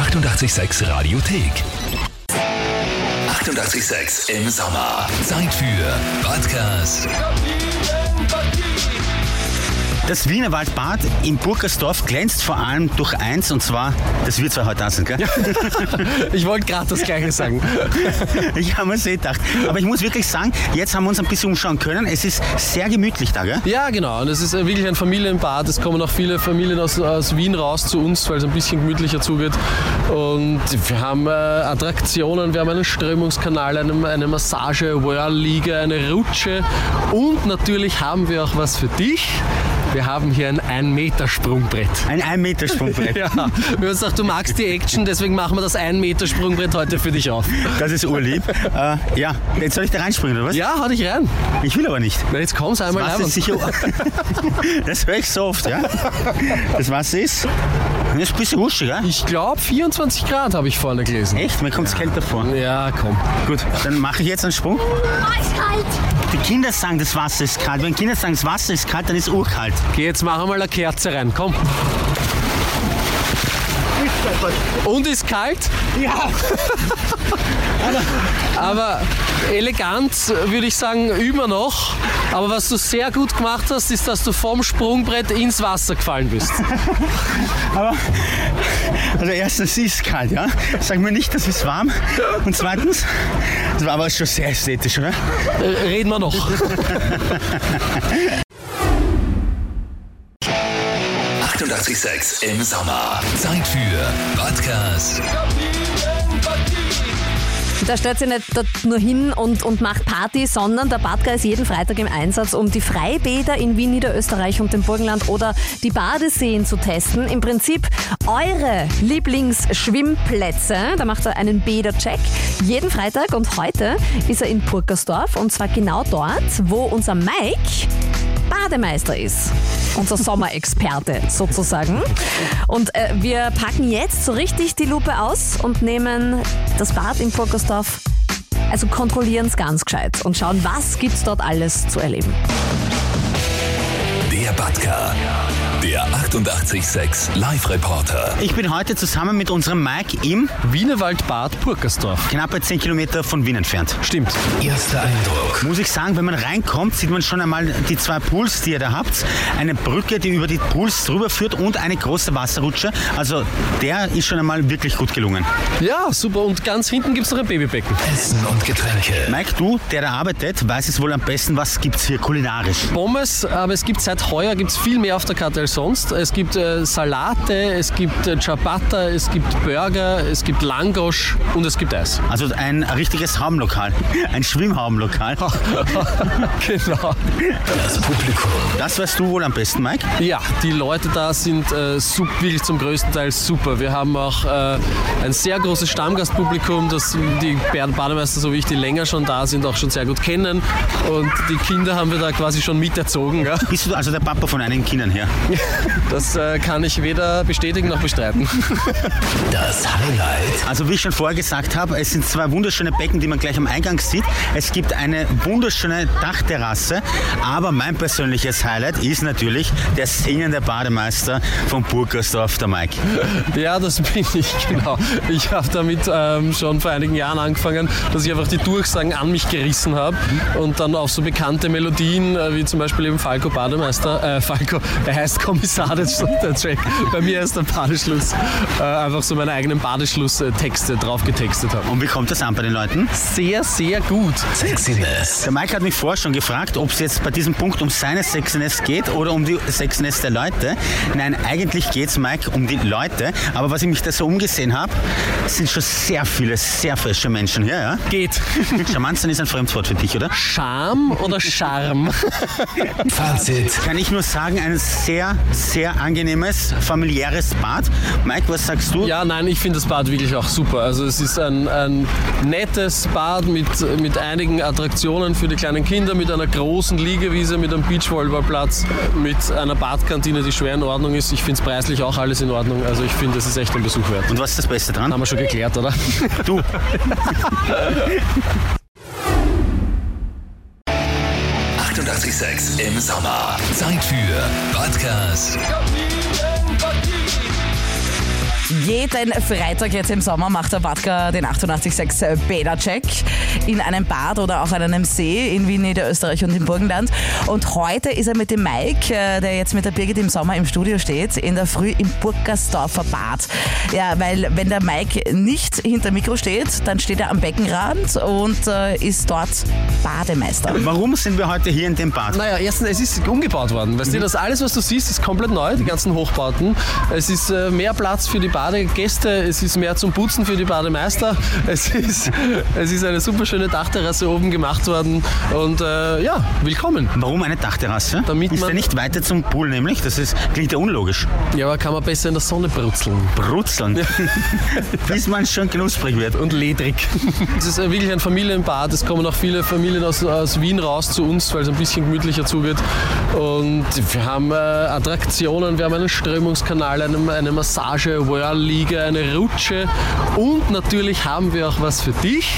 886 Radiothek. 886 im Sommer. Zeit für Podcast. Das Wiener Waldbad in Burgersdorf glänzt vor allem durch eins, und zwar, das wird zwar heute da sein, gell? Ich wollte gerade das Gleiche sagen. Ich habe mir eh gedacht. Aber ich muss wirklich sagen, jetzt haben wir uns ein bisschen umschauen können. Es ist sehr gemütlich da, gell? Ja, genau. Und es ist äh, wirklich ein Familienbad. Es kommen auch viele Familien aus, aus Wien raus zu uns, weil es ein bisschen gemütlicher zugeht. Und wir haben äh, Attraktionen, wir haben einen Strömungskanal, eine, eine Massage, Whirl-Liege, eine Rutsche. Und natürlich haben wir auch was für dich. Wir haben hier ein 1-Meter-Sprungbrett. Ein 1-Meter-Sprungbrett. Ja, wir haben uns gedacht, du magst die Action, deswegen machen wir das 1-Meter-Sprungbrett heute für dich auf. Das ist urlieb. äh, ja, jetzt soll ich da reinspringen, oder was? Ja, hau dich rein. Ich will aber nicht. Na, jetzt komm's einmal Das rein. ist sicher. das höre ich so oft, ja? Das Wasser ist. Das ist ein bisschen wuschig, ja? Ich glaube 24 Grad habe ich vorne gelesen. Echt? Mir kommt es kälter vor. Ja, komm. Gut, dann mache ich jetzt einen Sprung. Oh, ist kalt. Die Kinder sagen, das Wasser ist kalt. Wenn Kinder sagen, das Wasser ist kalt, dann ist es urkalt. Geh jetzt mach mal eine Kerze rein, komm. Und ist kalt? Ja. Aber elegant würde ich sagen, wir noch. Aber was du sehr gut gemacht hast, ist, dass du vom Sprungbrett ins Wasser gefallen bist. Aber, also erstens ist es kalt, ja? Sag mir nicht, das ist warm. Und zweitens, das war aber schon sehr ästhetisch, oder? Äh, Reden wir noch. 886 im Sommer. Zeit für Podcast. Da stellt sich nicht dort nur hin und, und macht Party, sondern der Badger ist jeden Freitag im Einsatz, um die Freibäder in Wien, Niederösterreich und dem Burgenland oder die Badeseen zu testen. Im Prinzip eure Lieblingsschwimmplätze. Da macht er einen Bädercheck jeden Freitag und heute ist er in Purkersdorf und zwar genau dort, wo unser Mike Bademeister ist. Unser Sommerexperte sozusagen. Und äh, wir packen jetzt so richtig die Lupe aus und nehmen das Bad in Purkersdorf, also kontrollieren es ganz gescheit und schauen, was gibt's dort alles zu erleben. Der Badka. Der 886 Live-Reporter. Ich bin heute zusammen mit unserem Mike im Wienerwaldbad Purkersdorf. knappe 10 Kilometer von Wien entfernt. Stimmt. Erster Eindruck. Muss ich sagen, wenn man reinkommt, sieht man schon einmal die zwei Pools, die ihr da habt. Eine Brücke, die über die Pools drüber führt und eine große Wasserrutsche. Also der ist schon einmal wirklich gut gelungen. Ja, super. Und ganz hinten gibt es noch ein Babybecken. Essen und Getränke. Mike, du, der da arbeitet, weiß es wohl am besten, was gibt's hier kulinarisch. Pommes, aber es gibt seit heuer gibt's viel mehr auf der Karte als sonst. Es gibt äh, Salate, es gibt äh, Ciabatta, es gibt Burger, es gibt Langosch und es gibt Eis. Also ein richtiges Haubenlokal, ein Schwimmhaubenlokal. genau. Das Publikum. Das weißt du wohl am besten, Mike. Ja, die Leute da sind äh, wirklich zum größten Teil super. Wir haben auch äh, ein sehr großes Stammgastpublikum, das die Bad- Bademeister, so wie ich, die länger schon da sind, auch schon sehr gut kennen. Und die Kinder haben wir da quasi schon miterzogen. Ja? Bist du also der Papa von einigen Kindern her? Das äh, kann ich weder bestätigen noch bestreiten. Das Highlight. Also wie ich schon vorher gesagt habe, es sind zwei wunderschöne Becken, die man gleich am Eingang sieht. Es gibt eine wunderschöne Dachterrasse, aber mein persönliches Highlight ist natürlich der singende Bademeister von Burgersdorf, der Mike. Ja, das bin ich, genau. Ich habe damit ähm, schon vor einigen Jahren angefangen, dass ich einfach die Durchsagen an mich gerissen habe und dann auf so bekannte Melodien, äh, wie zum Beispiel eben Falco Bademeister, äh, Falco, er heißt Kommissar, das ist der Track. Bei mir ist der Badeschluss, äh, einfach so meine eigenen Badeschluss-Texte drauf getextet habe. Und wie kommt das an bei den Leuten? Sehr, sehr gut. Sexiness. Der Mike hat mich vorher schon gefragt, ob es jetzt bei diesem Punkt um seine Sexiness geht oder um die Sexiness der Leute. Nein, eigentlich geht es, Mike, um die Leute. Aber was ich mich da so umgesehen habe, sind schon sehr viele, sehr frische Menschen hier. Ja? Geht. Charmanzen ist ein Fremdwort für dich, oder? Charme oder Charme? Fazit. Kann ich nur sagen, ein sehr, sehr angenehmes, familiäres Bad. Mike, was sagst du? Ja, nein, ich finde das Bad wirklich auch super. Also es ist ein, ein nettes Bad mit, mit einigen Attraktionen für die kleinen Kinder, mit einer großen Liegewiese, mit einem Beachvolleyballplatz, mit einer Badkantine, die schwer in Ordnung ist. Ich finde es preislich auch alles in Ordnung. Also ich finde, es ist echt ein Besuch wert. Und was ist das Beste dran? Haben wir schon geklärt, oder? Du. 886 im Sommer. Zeit für Podcast. Jeden Freitag jetzt im Sommer macht der Badka den 88.6 Bäder-Check in einem Bad oder auch an einem See in Wien, Niederösterreich und im Burgenland. Und heute ist er mit dem Mike, äh, der jetzt mit der Birgit im Sommer im Studio steht, in der Früh im Burgersdorfer Bad. Ja, weil wenn der Mike nicht hinter Mikro steht, dann steht er am Beckenrand und äh, ist dort Bademeister. Warum sind wir heute hier in dem Bad? Naja, erstens, es ist umgebaut worden. Weißt du, das alles, was du siehst, ist komplett neu, die ganzen Hochbauten. Es ist äh, mehr Platz für die Badegäste, es ist mehr zum Putzen für die Bademeister. Es ist, es ist eine super schöne Dachterrasse oben gemacht worden. Und äh, ja, willkommen. Warum eine Dachterrasse? Damit ist man- er nicht weiter zum Pool nämlich? Das ist, klingt ja unlogisch. Ja, aber kann man besser in der Sonne brutzeln. Brutzeln. Bis man schon knusprig wird. und ledrig. Es ist äh, wirklich ein Familienbad. Es kommen auch viele Familien aus, aus Wien raus zu uns, weil es ein bisschen gemütlicher zugeht. Und wir haben äh, Attraktionen, wir haben einen Strömungskanal, eine, eine Massage, Whirl-Liege, eine Rutsche und natürlich haben wir auch was für dich.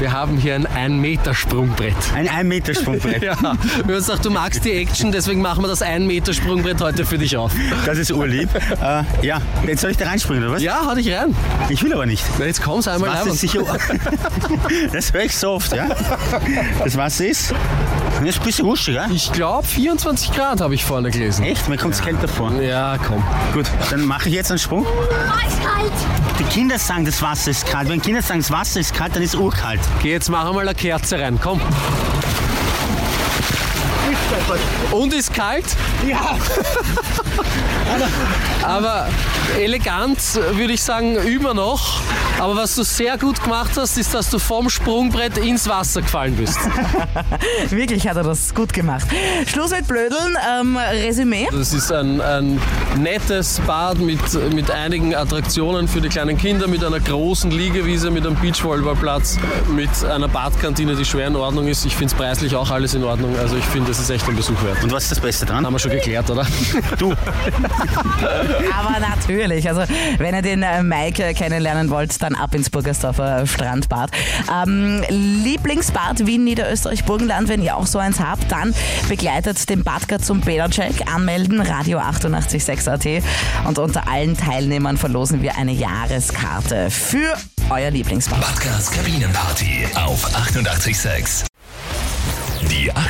Wir haben hier ein 1-Meter-Sprungbrett. Ein 1-Meter-Sprungbrett. Ja, wir haben uns gedacht, du magst die Action, deswegen machen wir das 1-Meter-Sprungbrett heute für dich auf. Das ist urlieb. Äh, ja, jetzt soll ich da reinspringen, oder was? Ja, hau dich rein. Ich will aber nicht. Na, jetzt komm's einmal Wasser rein. ist sicher. Das höre ich so oft, ja? Das Wasser ist. Das ist ein bisschen wuschig, ja? Ich glaube 24 Grad habe ich vorne gelesen. Echt? Mir kommt es kälter vor. Ja, komm. Gut, dann mache ich jetzt einen Sprung. Die Kinder sagen, das Wasser ist kalt. Wenn Kinder sagen, das Wasser ist kalt, dann ist es urkalt. Geh jetzt mach einmal eine Kerze rein, komm. Und ist kalt? Ja. Aber elegant würde ich sagen, immer noch. Aber was du sehr gut gemacht hast, ist, dass du vom Sprungbrett ins Wasser gefallen bist. Wirklich hat er das gut gemacht. Schluss mit Blödeln. Ähm, Resümee. Das ist ein, ein nettes Bad mit, mit einigen Attraktionen für die kleinen Kinder, mit einer großen Liegewiese, mit einem Beachvolleyballplatz, mit einer Badkantine, die schwer in Ordnung ist. Ich finde es preislich auch alles in Ordnung. Also ich finde, das ist echt ein Besuch wert. Und was ist das Beste dran? Haben wir schon geklärt, oder? Du, Aber natürlich, also wenn ihr den äh, Mike äh, kennenlernen wollt, dann ab ins Burgersdorfer Strandbad. Ähm, Lieblingsbad Wien, Niederösterreich, Burgenland, wenn ihr auch so eins habt, dann begleitet den Badger zum Bädercheck, anmelden, Radio 886 AT und unter allen Teilnehmern verlosen wir eine Jahreskarte für euer Lieblingsbad. Badkas Kabinenparty auf 88.6.